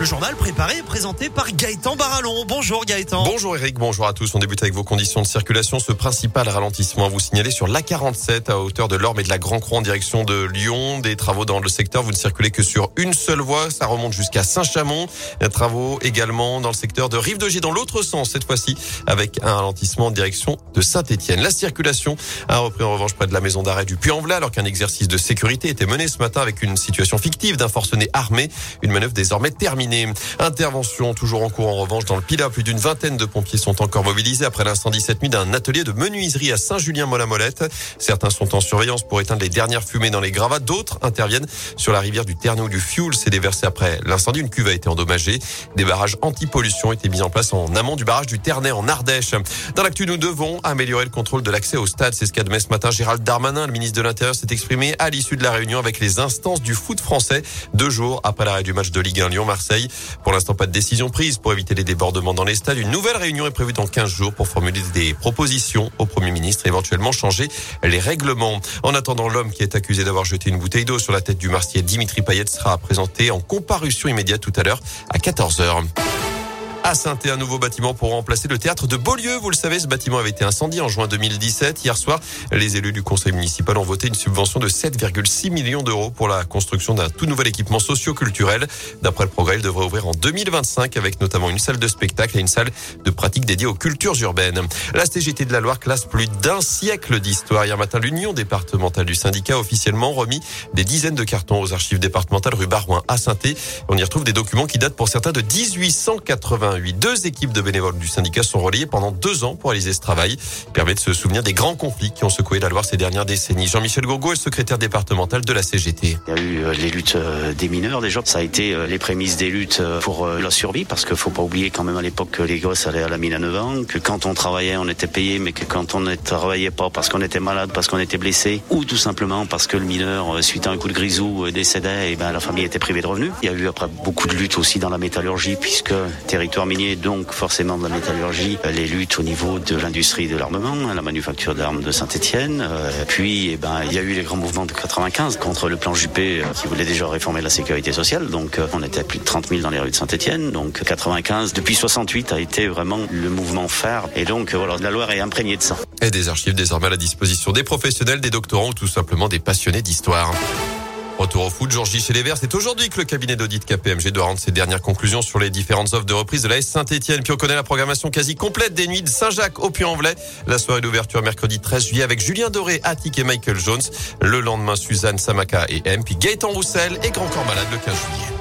Le journal préparé et présenté par Gaëtan Barallon. Bonjour Gaëtan. Bonjour Eric, bonjour à tous. On débute avec vos conditions de circulation. Ce principal ralentissement à vous signaler sur l'A47 à hauteur de l'Orme et de la Grand Croix en direction de Lyon. Des travaux dans le secteur. Vous ne circulez que sur une seule voie. Ça remonte jusqu'à Saint-Chamond. Travaux également dans le secteur de Rive-de-Gier dans l'autre sens cette fois-ci avec un ralentissement en direction de Saint-Etienne. La circulation a repris en revanche près de la maison d'arrêt du Puy-en-Velay alors qu'un exercice de sécurité était mené ce matin avec une situation fictive d'un forcené armé. Une manœuvre désormais terminée. Intervention toujours en cours en revanche dans le Pila. Plus d'une vingtaine de pompiers sont encore mobilisés après l'incendie cette nuit d'un atelier de menuiserie à Saint-Julien-Molamolette. Certains sont en surveillance pour éteindre les dernières fumées dans les gravats. D'autres interviennent sur la rivière du Terneau du Fioul. s'est déversé après l'incendie. Une cuve a été endommagée. Des barrages anti-pollution étaient mis en place en amont du barrage du Ternay en Ardèche. Dans l'actu, nous devons améliorer le contrôle de l'accès au stade. C'est ce qu'a ce matin Gérald Darmanin. Le ministre de l'Intérieur s'est exprimé à l'issue de la réunion avec les instances du foot français deux jours après l'arrêt du match de Ligue 1 Lyon-Marseille. Pour l'instant, pas de décision prise pour éviter les débordements dans les stades. Une nouvelle réunion est prévue dans 15 jours pour formuler des propositions au Premier ministre et éventuellement changer les règlements. En attendant, l'homme qui est accusé d'avoir jeté une bouteille d'eau sur la tête du martier Dimitri Payet sera présenté en comparution immédiate tout à l'heure à 14h. À saint un nouveau bâtiment pour remplacer le théâtre de Beaulieu. Vous le savez, ce bâtiment avait été incendié en juin 2017. Hier soir, les élus du conseil municipal ont voté une subvention de 7,6 millions d'euros pour la construction d'un tout nouvel équipement socio-culturel. D'après le progrès, il devrait ouvrir en 2025 avec notamment une salle de spectacle et une salle de pratique dédiée aux cultures urbaines. La CGT de la Loire classe plus d'un siècle d'histoire. Hier matin, l'Union départementale du syndicat a officiellement remis des dizaines de cartons aux archives départementales rue Barouin à saint On y retrouve des documents qui datent pour certains de 1880. Deux équipes de bénévoles du syndicat sont relayées pendant deux ans pour réaliser ce travail. Il permet de se souvenir des grands conflits qui ont secoué la Loire ces dernières décennies. Jean-Michel Gourgaud est secrétaire départemental de la CGT. Il y a eu euh, les luttes euh, des mineurs déjà. Ça a été euh, les prémices des luttes pour la survie parce qu'il faut pas oublier quand même à l'époque que les gosses allaient à la mine à 9 ans, que quand on travaillait on était payé mais que quand on ne travaillait pas parce qu'on était malade, parce qu'on était blessé ou tout simplement parce que le mineur suite à un coup de grisou décédait et ben la famille était privée de revenus. Il y a eu après beaucoup de luttes aussi dans la métallurgie puisque territoire minier, donc forcément de la métallurgie, euh, les luttes au niveau de l'industrie de l'armement, hein, la manufacture d'armes de Saint-Etienne. Euh, puis, eh ben, il y a eu les grands mouvements de 95 contre le plan Juppé euh, qui voulait déjà réformer la sécurité sociale. Donc, on était à plus de 30 000 dans les rues de Saint-Etienne. Donc, 95, depuis 68, a été vraiment le mouvement phare. Et donc, voilà, la Loire est imprégnée de ça. Et des archives désormais à la disposition des professionnels, des doctorants ou tout simplement des passionnés d'histoire. Retour au foot, Georges chez les Verts. C'est aujourd'hui que le cabinet d'audit KPMG doit rendre ses dernières conclusions sur les différentes offres de reprise de la S Saint-Etienne. Puis on connaît la programmation quasi complète des nuits de Saint-Jacques au Puy-en-Velay. La soirée d'ouverture mercredi 13 juillet avec Julien Doré, Attic et Michael Jones. Le lendemain, Suzanne Samaka et M. Puis Gaëtan Roussel et Grand Corps Malade le 15 juillet.